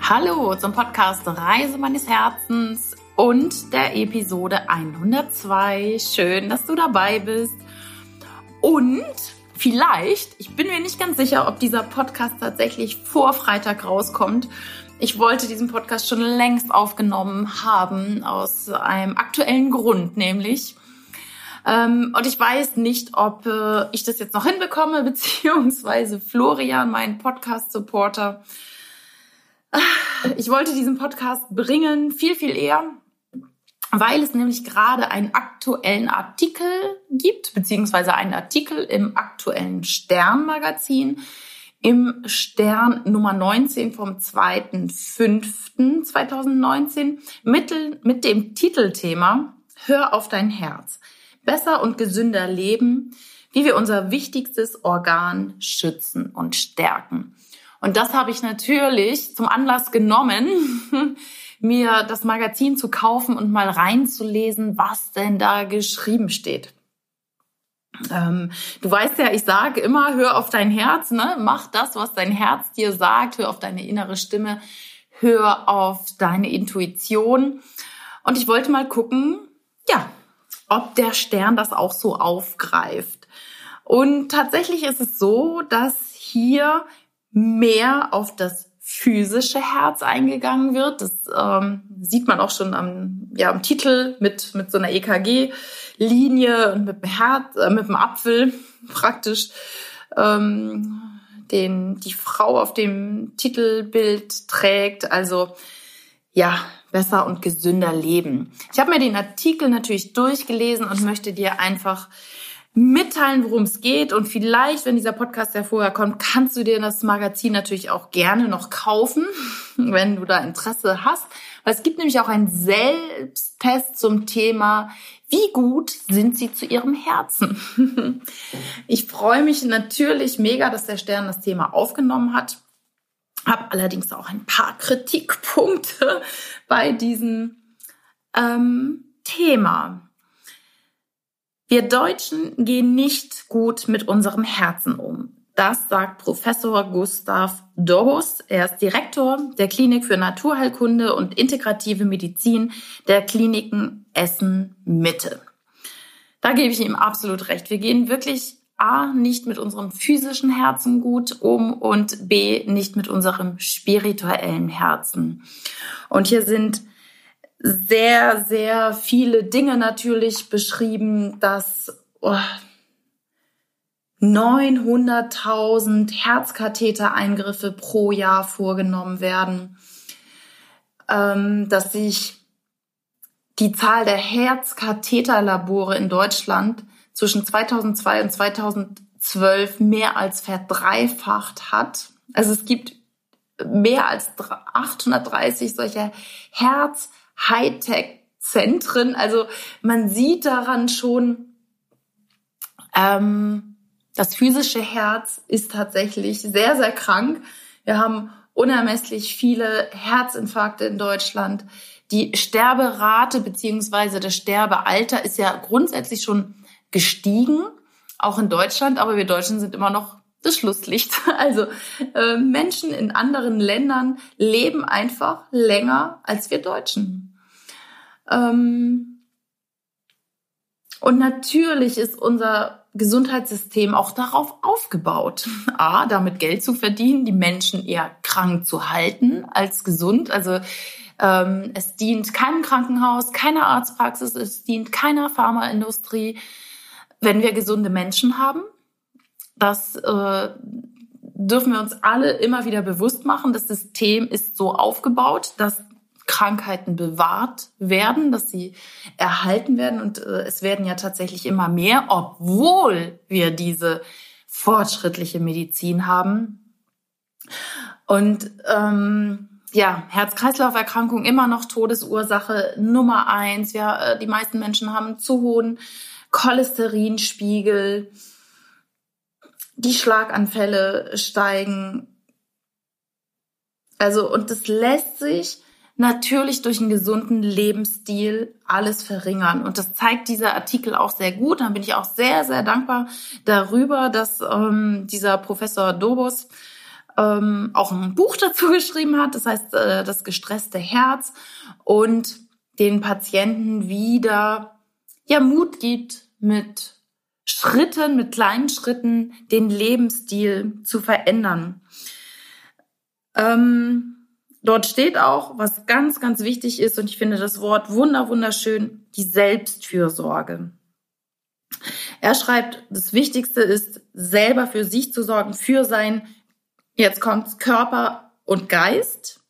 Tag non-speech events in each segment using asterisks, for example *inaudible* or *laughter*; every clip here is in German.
Hallo zum Podcast Reise meines Herzens und der Episode 102. Schön, dass du dabei bist. Und vielleicht, ich bin mir nicht ganz sicher, ob dieser Podcast tatsächlich vor Freitag rauskommt. Ich wollte diesen Podcast schon längst aufgenommen haben, aus einem aktuellen Grund, nämlich. Ähm, und ich weiß nicht, ob äh, ich das jetzt noch hinbekomme, *laughs* beziehungsweise Florian, mein Podcast-Supporter, ich wollte diesen Podcast bringen, viel, viel eher, weil es nämlich gerade einen aktuellen Artikel gibt, beziehungsweise einen Artikel im aktuellen Stern-Magazin, im Stern Nummer 19 vom 2.5.2019 mit, mit dem Titelthema Hör auf dein Herz. Besser und gesünder leben, wie wir unser wichtigstes Organ schützen und stärken. Und das habe ich natürlich zum Anlass genommen, *laughs* mir das Magazin zu kaufen und mal reinzulesen, was denn da geschrieben steht. Ähm, du weißt ja, ich sage immer, hör auf dein Herz, ne? mach das, was dein Herz dir sagt, hör auf deine innere Stimme, hör auf deine Intuition. Und ich wollte mal gucken, ja, ob der Stern das auch so aufgreift. Und tatsächlich ist es so, dass hier mehr auf das physische Herz eingegangen wird. Das ähm, sieht man auch schon am, ja, am Titel mit, mit so einer EKG-Linie und mit dem Herz, äh, mit dem Apfel *laughs* praktisch, ähm, den die Frau auf dem Titelbild trägt. Also ja, besser und gesünder leben. Ich habe mir den Artikel natürlich durchgelesen und möchte dir einfach mitteilen, worum es geht. Und vielleicht, wenn dieser Podcast ja vorher kommt, kannst du dir das Magazin natürlich auch gerne noch kaufen, *laughs* wenn du da Interesse hast. Weil es gibt nämlich auch einen Selbsttest zum Thema, wie gut sind sie zu ihrem Herzen? *laughs* Ich freue mich natürlich mega, dass der Stern das Thema aufgenommen hat. Hab allerdings auch ein paar Kritikpunkte *laughs* bei diesem ähm, Thema. Wir Deutschen gehen nicht gut mit unserem Herzen um. Das sagt Professor Gustav Dorbus. Er ist Direktor der Klinik für Naturheilkunde und integrative Medizin der Kliniken Essen Mitte. Da gebe ich ihm absolut recht. Wir gehen wirklich A, nicht mit unserem physischen Herzen gut um und B, nicht mit unserem spirituellen Herzen. Und hier sind sehr, sehr viele Dinge natürlich beschrieben, dass oh, 900.000 Herzkathetereingriffe pro Jahr vorgenommen werden, ähm, dass sich die Zahl der Herzkatheterlabore in Deutschland zwischen 2002 und 2012 mehr als verdreifacht hat. Also es gibt mehr als 830 solcher Herz Hightech-Zentren. Also man sieht daran schon, ähm, das physische Herz ist tatsächlich sehr, sehr krank. Wir haben unermesslich viele Herzinfarkte in Deutschland. Die Sterberate beziehungsweise das Sterbealter ist ja grundsätzlich schon gestiegen, auch in Deutschland, aber wir Deutschen sind immer noch das Schlusslicht. *laughs* Also äh, Menschen in anderen Ländern leben einfach länger als wir Deutschen. Ähm, und natürlich ist unser Gesundheitssystem auch darauf aufgebaut, *laughs* a, damit Geld zu verdienen, die Menschen eher krank zu halten als gesund. Also ähm, es dient keinem Krankenhaus, keiner Arztpraxis, es dient keiner Pharmaindustrie, wenn wir gesunde Menschen haben das äh, dürfen wir uns alle immer wieder bewusst machen. Das System ist so aufgebaut, dass Krankheiten bewahrt werden, dass sie erhalten werden. Und äh, es werden ja tatsächlich immer mehr, obwohl wir diese fortschrittliche Medizin haben. Und ähm, ja, Herz-Kreislauf-Erkrankung immer noch Todesursache Nummer eins. Ja, äh, die meisten Menschen haben zu hohen Cholesterinspiegel die Schlaganfälle steigen. Also, und das lässt sich natürlich durch einen gesunden Lebensstil alles verringern. Und das zeigt dieser Artikel auch sehr gut. Da bin ich auch sehr, sehr dankbar darüber, dass ähm, dieser Professor Dobos ähm, auch ein Buch dazu *laughs* geschrieben hat, das heißt äh, das gestresste Herz und den Patienten wieder ja Mut gibt mit Schritten, mit kleinen Schritten den Lebensstil zu verändern. Ähm, dort steht auch, was ganz, ganz wichtig ist, und ich finde das Wort wunder, wunderschön, die Selbstfürsorge. Er schreibt, das Wichtigste ist, selber für sich zu sorgen, für sein, jetzt kommt Körper und Geist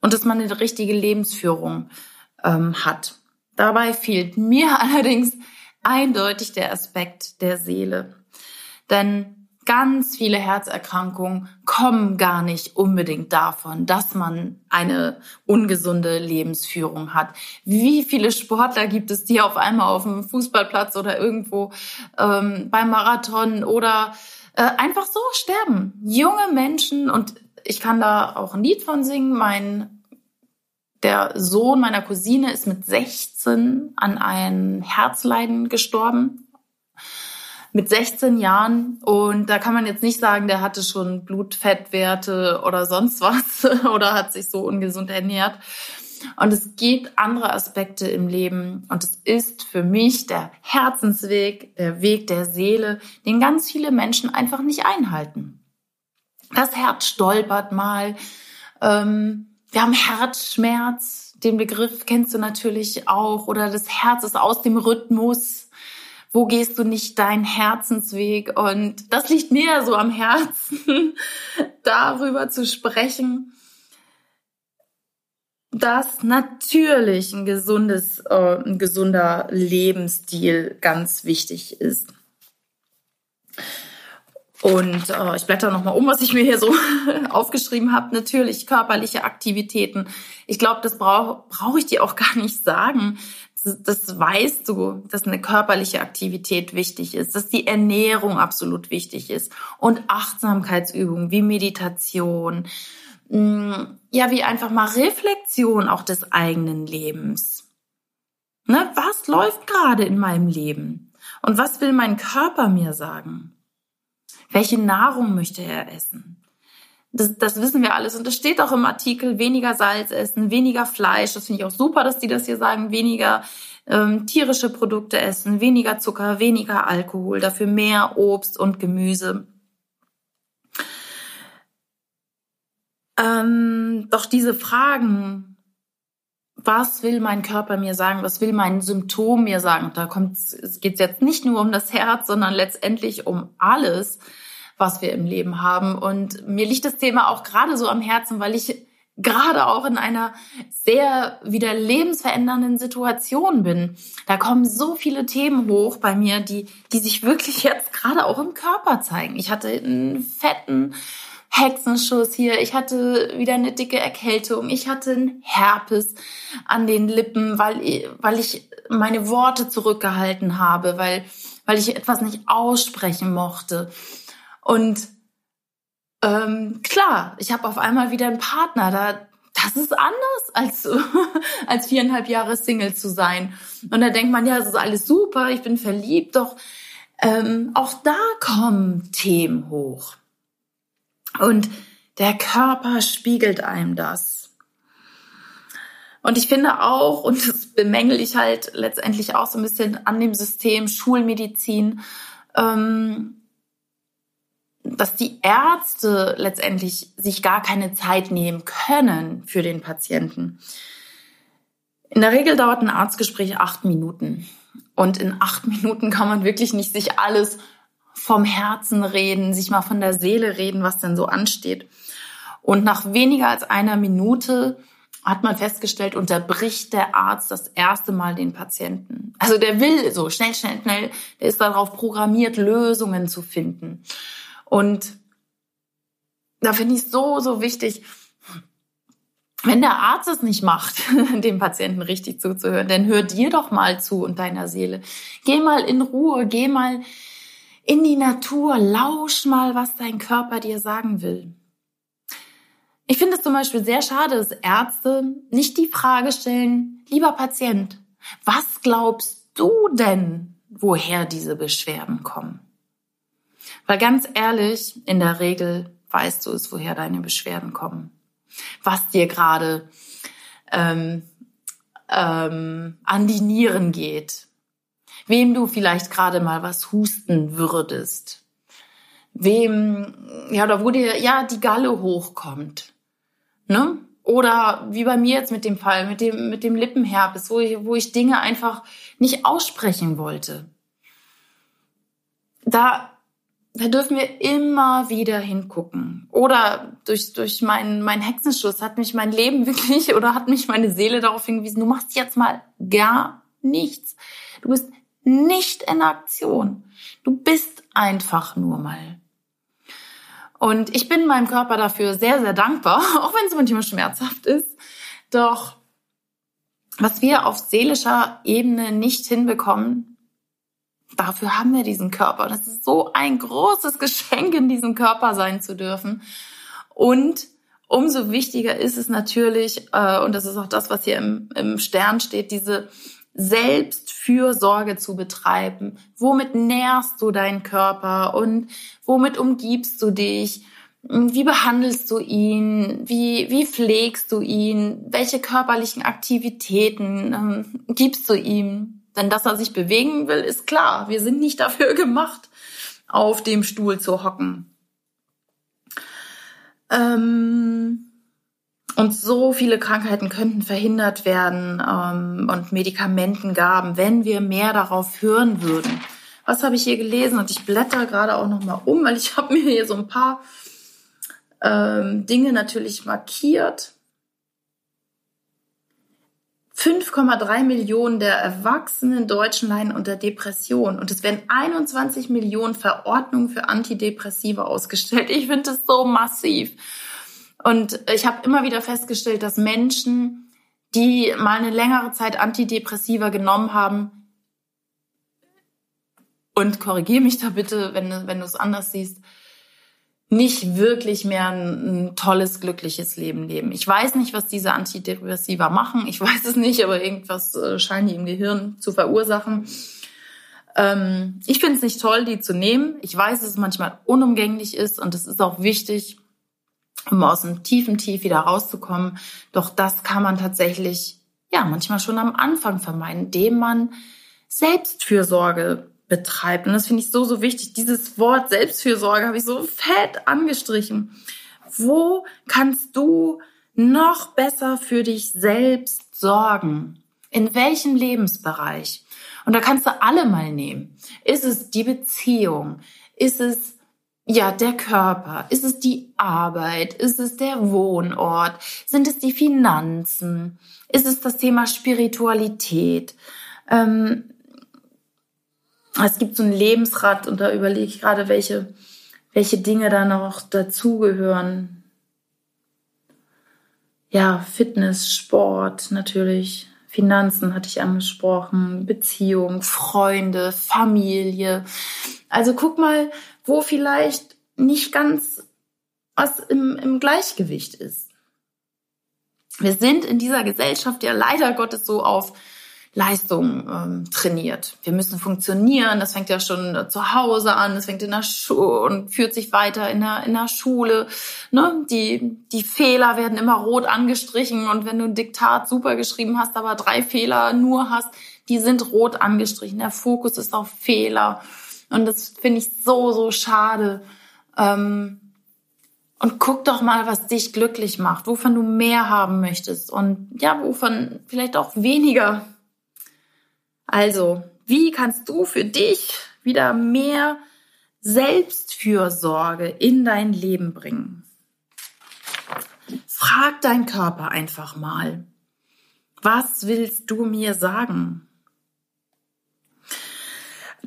und dass man eine richtige Lebensführung ähm, hat. Dabei fehlt mir *laughs* allerdings eindeutig der Aspekt der Seele. Denn ganz viele Herzerkrankungen kommen gar nicht unbedingt davon, dass man eine ungesunde Lebensführung hat. Wie viele Sportler gibt es, die auf einmal auf dem Fußballplatz oder irgendwo ähm, beim Marathon oder äh, einfach so sterben? Junge Menschen und ich kann da auch ein Lied von singen. Mein der Sohn meiner Cousine ist mit 16 an ein Herzleiden gestorben. Mit 16 Jahren. Und da kann man jetzt nicht sagen, der hatte schon Blutfettwerte oder sonst was *laughs* oder hat sich so ungesund ernährt. Und es gibt andere Aspekte im Leben. Und es ist für mich der Herzensweg, der Weg der Seele, den ganz viele Menschen einfach nicht einhalten. Das Herz stolpert mal. Ähm, wir haben Herzschmerz, den Begriff kennst du natürlich auch, oder das Herz ist aus dem Rhythmus. Wo gehst du nicht deinen Herzensweg? Und das liegt mir so am Herzen, *laughs* darüber zu sprechen, dass natürlich ein gesundes, äh, ein gesunder Lebensstil ganz wichtig ist. Und äh, ich blätter nochmal um, was ich mir hier so *laughs* aufgeschrieben habe. Natürlich körperliche Aktivitäten. Ich glaube, das brauche brauch ich dir auch gar nicht sagen. Das, das weißt du, dass eine körperliche Aktivität wichtig ist, dass die Ernährung absolut wichtig ist und Achtsamkeitsübungen wie Meditation. Mm, ja, wie einfach mal Reflexion auch des eigenen Lebens. Ne, was läuft gerade in meinem Leben? Und was will mein Körper mir sagen? Welche Nahrung möchte er essen? Das, das wissen wir alles. Und das steht auch im Artikel, weniger Salz essen, weniger Fleisch. Das finde ich auch super, dass die das hier sagen. Weniger ähm, tierische Produkte essen, weniger Zucker, weniger Alkohol, dafür mehr Obst und Gemüse. Ähm, doch diese Fragen, was will mein Körper mir sagen, was will mein Symptom mir sagen, da kommt, es geht jetzt nicht nur um das Herz, sondern letztendlich um alles, was wir im Leben haben. Und mir liegt das Thema auch gerade so am Herzen, weil ich gerade auch in einer sehr wieder lebensverändernden Situation bin. Da kommen so viele Themen hoch bei mir, die, die sich wirklich jetzt gerade auch im Körper zeigen. Ich hatte einen fetten Hexenschuss hier, ich hatte wieder eine dicke Erkältung, ich hatte einen Herpes an den Lippen, weil, ich, weil ich meine Worte zurückgehalten habe, weil, weil ich etwas nicht aussprechen mochte. Und ähm, klar, ich habe auf einmal wieder einen Partner. Da, das ist anders als *laughs* als viereinhalb Jahre Single zu sein. Und da denkt man, ja, es ist alles super, ich bin verliebt, doch ähm, auch da kommen Themen hoch. Und der Körper spiegelt einem das. Und ich finde auch, und das bemängel ich halt letztendlich auch so ein bisschen an dem System Schulmedizin, ähm, dass die Ärzte letztendlich sich gar keine Zeit nehmen können für den Patienten. In der Regel dauert ein Arztgespräch acht Minuten. Und in acht *laughs* Minuten kann man wirklich nicht sich alles vom Herzen reden, sich mal von der Seele reden, was denn so ansteht. Und nach weniger als einer Minute hat man festgestellt, unterbricht der Arzt das erste Mal den Patienten. Also der will so schnell, schnell, schnell, der ist darauf programmiert, Lösungen zu finden. Und da finde ich so, so wichtig, wenn der Arzt es nicht macht, *laughs* dem Patienten richtig zuzuhören, dann hör dir doch mal zu und deiner Seele. Geh mal in Ruhe, geh mal in die Natur, lausch mal, was dein Körper dir sagen will. Ich finde es zum Beispiel sehr schade, dass Ärzte nicht die Frage stellen, lieber Patient, was glaubst du denn, woher diese Beschwerden kommen? Weil ganz ehrlich, in der Regel weißt du es, woher deine Beschwerden kommen. Was dir gerade ähm, ähm, an die Nieren geht. Wem du vielleicht gerade mal was husten würdest. Wem, ja, oder wo dir, ja, die Galle hochkommt. Ne? Oder wie bei mir jetzt mit dem Fall, mit dem, mit dem Lippenherpes, wo ich, wo ich Dinge einfach nicht aussprechen wollte. Da, da dürfen wir immer wieder hingucken. Oder durch, durch meinen, meinen Hexenschuss hat mich mein Leben *laughs* wirklich oder hat mich meine Seele darauf hingewiesen, du machst jetzt mal gar nichts. Du bist nicht in Aktion. Du bist einfach nur mal. Und ich bin meinem Körper dafür sehr, sehr dankbar, *laughs* auch wenn es manchmal schmerzhaft ist. Doch was wir auf seelischer Ebene nicht hinbekommen, dafür haben wir diesen Körper. Das ist so ein großes Geschenk, in diesem Körper sein zu dürfen. Und umso wichtiger ist es natürlich, äh, und das ist auch das, was hier im, im Stern steht, diese Selbstfürsorge zu betreiben. Womit nährst du deinen Körper und womit umgibst du dich? Wie behandelst du ihn? Wie, wie pflegst du ihn? Welche körperlichen Aktivitäten ähm, gibst du ihm? Denn dass er sich bewegen will, ist klar. Wir sind nicht dafür *laughs* gemacht, auf dem Stuhl zu hocken. Ähm und so viele Krankheiten könnten verhindert werden ähm, und Medikamentengaben, wenn wir mehr darauf hören würden. Was habe ich hier gelesen? Und ich blätter gerade auch noch mal um, weil ich *laughs* habe mir hier so ein paar ähm, Dinge natürlich markiert. 5,3 Millionen der erwachsenen Deutschen leiden unter Depression und es werden 21 Millionen Verordnungen für Antidepressiva ausgestellt. Ich finde das so massiv. Und ich habe immer wieder festgestellt, dass Menschen, die mal eine längere Zeit Antidepressiva genommen haben, und korrigiere mich da bitte, wenn, wenn du es anders siehst, nicht wirklich mehr ein, ein, tolles, glückliches Leben leben. Ich weiß nicht, was diese Antidepressiva machen. Ich weiß es nicht, aber irgendwas äh, scheinen die im Gehirn zu verursachen. Ähm, ich finde es nicht toll, die zu nehmen. Ich weiß, dass es manchmal unumgänglich ist und es ist auch wichtig, um aus dem tiefen Tief wieder rauszukommen. Doch das kann man tatsächlich, ja, manchmal schon am Anfang vermeiden, indem man Selbstfürsorge betreibt. Und das finde ich so, so wichtig. Dieses Wort Selbstfürsorge habe ich so fett angestrichen. Wo kannst du noch besser für dich selbst sorgen? In welchem Lebensbereich? Und da kannst du alle mal nehmen. Ist es die Beziehung? Ist es ja, der Körper? Ist es die Arbeit? Ist es der Wohnort? Sind es die Finanzen? Ist es das Thema Spiritualität? Ähm, es gibt so ein Lebensrad und da überlege ich gerade, welche, welche Dinge da noch dazugehören. Ja, Fitness, Sport natürlich, Finanzen hatte ich angesprochen, Beziehung, Freunde, Familie. Also guck mal, wo vielleicht nicht ganz was im, im Gleichgewicht ist. Wir sind in dieser Gesellschaft ja leider Gottes so auf Leistung ähm, trainiert. Wir müssen funktionieren. Das fängt ja schon zu Hause an. Das fängt in der Schule und führt sich weiter in der, in der Schule. Ne? Die, die Fehler werden immer rot angestrichen. Und wenn du ein Diktat super geschrieben hast, aber drei Fehler nur hast, die sind rot angestrichen. Der Fokus ist auf Fehler. Und das finde ich so, so schade. Ähm, und guck doch mal, was dich glücklich macht, wovon du mehr haben möchtest und ja, wovon vielleicht auch weniger. Also, wie kannst du für dich wieder mehr Selbstfürsorge in dein Leben bringen? Frag dein Körper einfach mal, was willst du mir sagen?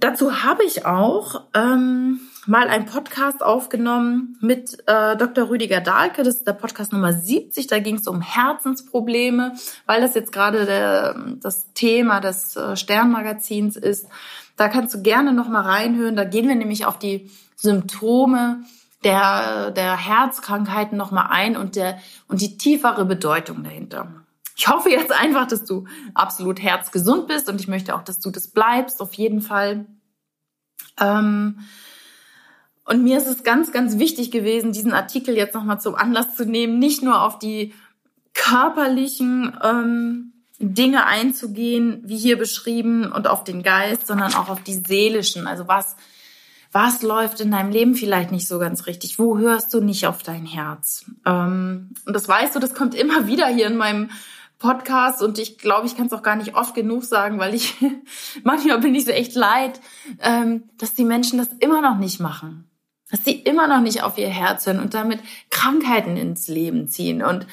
Dazu habe ich auch ähm, mal einen Podcast aufgenommen mit äh, Dr. Rüdiger Dahlke. Das ist der Podcast Nummer 70. Da ging es um Herzensprobleme, weil das jetzt gerade der, das Thema des äh, Sternmagazins ist. Da kannst du gerne noch mal reinhören. Da gehen wir nämlich auf die Symptome der, der Herzkrankheiten noch mal ein und der und die tiefere Bedeutung dahinter. Ich hoffe jetzt einfach, dass du absolut herzgesund bist und ich möchte auch, dass du das bleibst, auf jeden Fall. Ähm, Und mir ist es ganz, ganz wichtig gewesen, diesen Artikel jetzt nochmal zum Anlass zu nehmen, nicht nur auf die körperlichen ähm, Dinge einzugehen, wie hier beschrieben, und auf den Geist, sondern auch auf die seelischen. Also was, was läuft in deinem Leben vielleicht nicht so ganz richtig? Wo hörst du nicht auf dein Herz? Ähm, und das weißt du, das kommt immer *laughs* wieder hier in meinem Podcast und ich glaube, ich kann es auch gar nicht oft genug sagen, weil ich *laughs* manchmal bin ich so echt leid, ähm, dass die Menschen das immer noch nicht machen. Dass sie immer noch nicht auf ihr Herz hören und damit Krankheiten ins Leben ziehen. Und,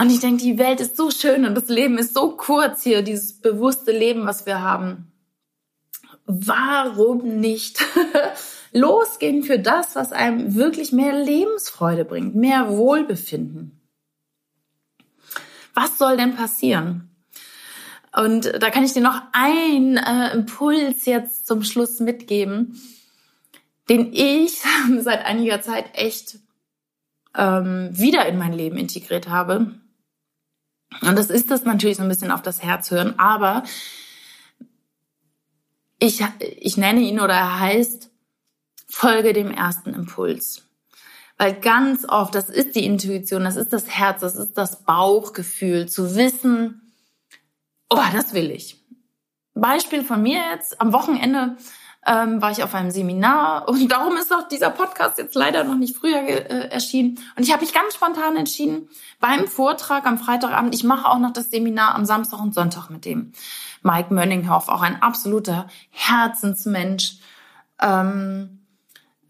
und ich denke, die Welt ist so schön und das Leben ist so kurz hier, dieses bewusste Leben, was wir haben. Warum nicht *laughs* losgehen für das, was einem wirklich mehr Lebensfreude bringt, mehr Wohlbefinden? Was soll denn passieren? Und da kann ich dir noch einen äh, Impuls jetzt zum Schluss mitgeben, den ich *laughs* seit einiger Zeit echt ähm, wieder in mein Leben integriert habe. Und das ist das natürlich so ein bisschen auf das Herz hören, aber ich, ich nenne ihn oder er heißt, folge dem ersten Impuls. Weil ganz oft, das ist die Intuition, das ist das Herz, das ist das Bauchgefühl, zu wissen, oh, das will ich. Beispiel von mir jetzt, am Wochenende ähm, war ich auf einem Seminar *laughs* und darum ist auch dieser Podcast jetzt leider noch nicht früher äh, erschienen. Und ich habe mich ganz spontan entschieden, beim Vortrag am Freitagabend, ich mache auch noch das Seminar am Samstag und Sonntag mit dem Mike Mönninghoff, auch ein absoluter Herzensmensch. Ähm,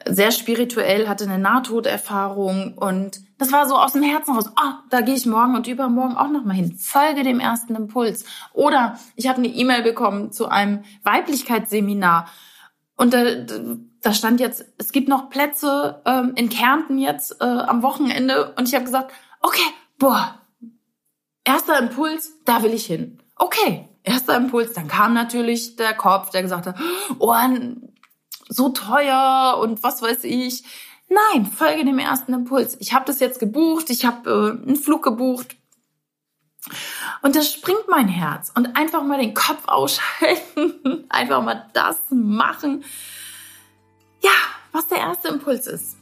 sehr spirituell, hatte eine Nahtoderfahrung und das war so aus dem Herzen raus. Ah, da gehe ich morgen und übermorgen auch noch mal hin. Folge dem ersten Impuls. Oder ich habe eine E-Mail bekommen zu einem Weiblichkeitsseminar und da, da stand jetzt, es gibt noch Plätze ähm, in Kärnten jetzt äh, am Wochenende und ich habe gesagt, okay, boah, erster Impuls, da will ich hin. Okay, erster Impuls. Dann kam natürlich der Kopf, der gesagt hat, oh, so teuer und was weiß ich. Nein, folge dem ersten Impuls. Ich habe das jetzt gebucht, ich habe äh, einen Flug gebucht. Und das springt mein Herz. Und einfach mal den Kopf *laughs* ausschalten, einfach mal das machen. Ja, was der erste Impuls ist.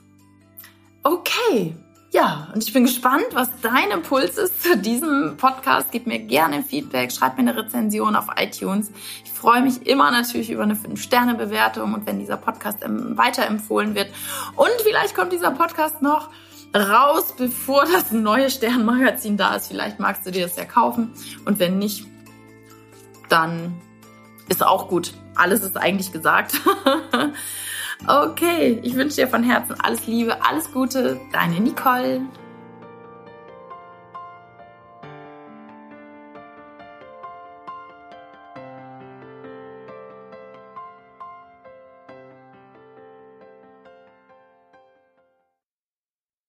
Okay, ja, und ich bin gespannt, was dein Impuls ist zu diesem Podcast. Gib mir gerne Feedback, schreib mir eine Rezension auf iTunes. Ich freue mich immer natürlich über eine 5-Sterne-Bewertung und wenn dieser Podcast weiterempfohlen wird. Und vielleicht kommt dieser Podcast noch raus, bevor das neue Sternmagazin da ist. Vielleicht magst du dir das ja kaufen. Und wenn nicht, dann ist auch gut. Alles ist eigentlich gesagt. *laughs* Okay, ich wünsche dir von Herzen alles Liebe, alles Gute, deine Nicole.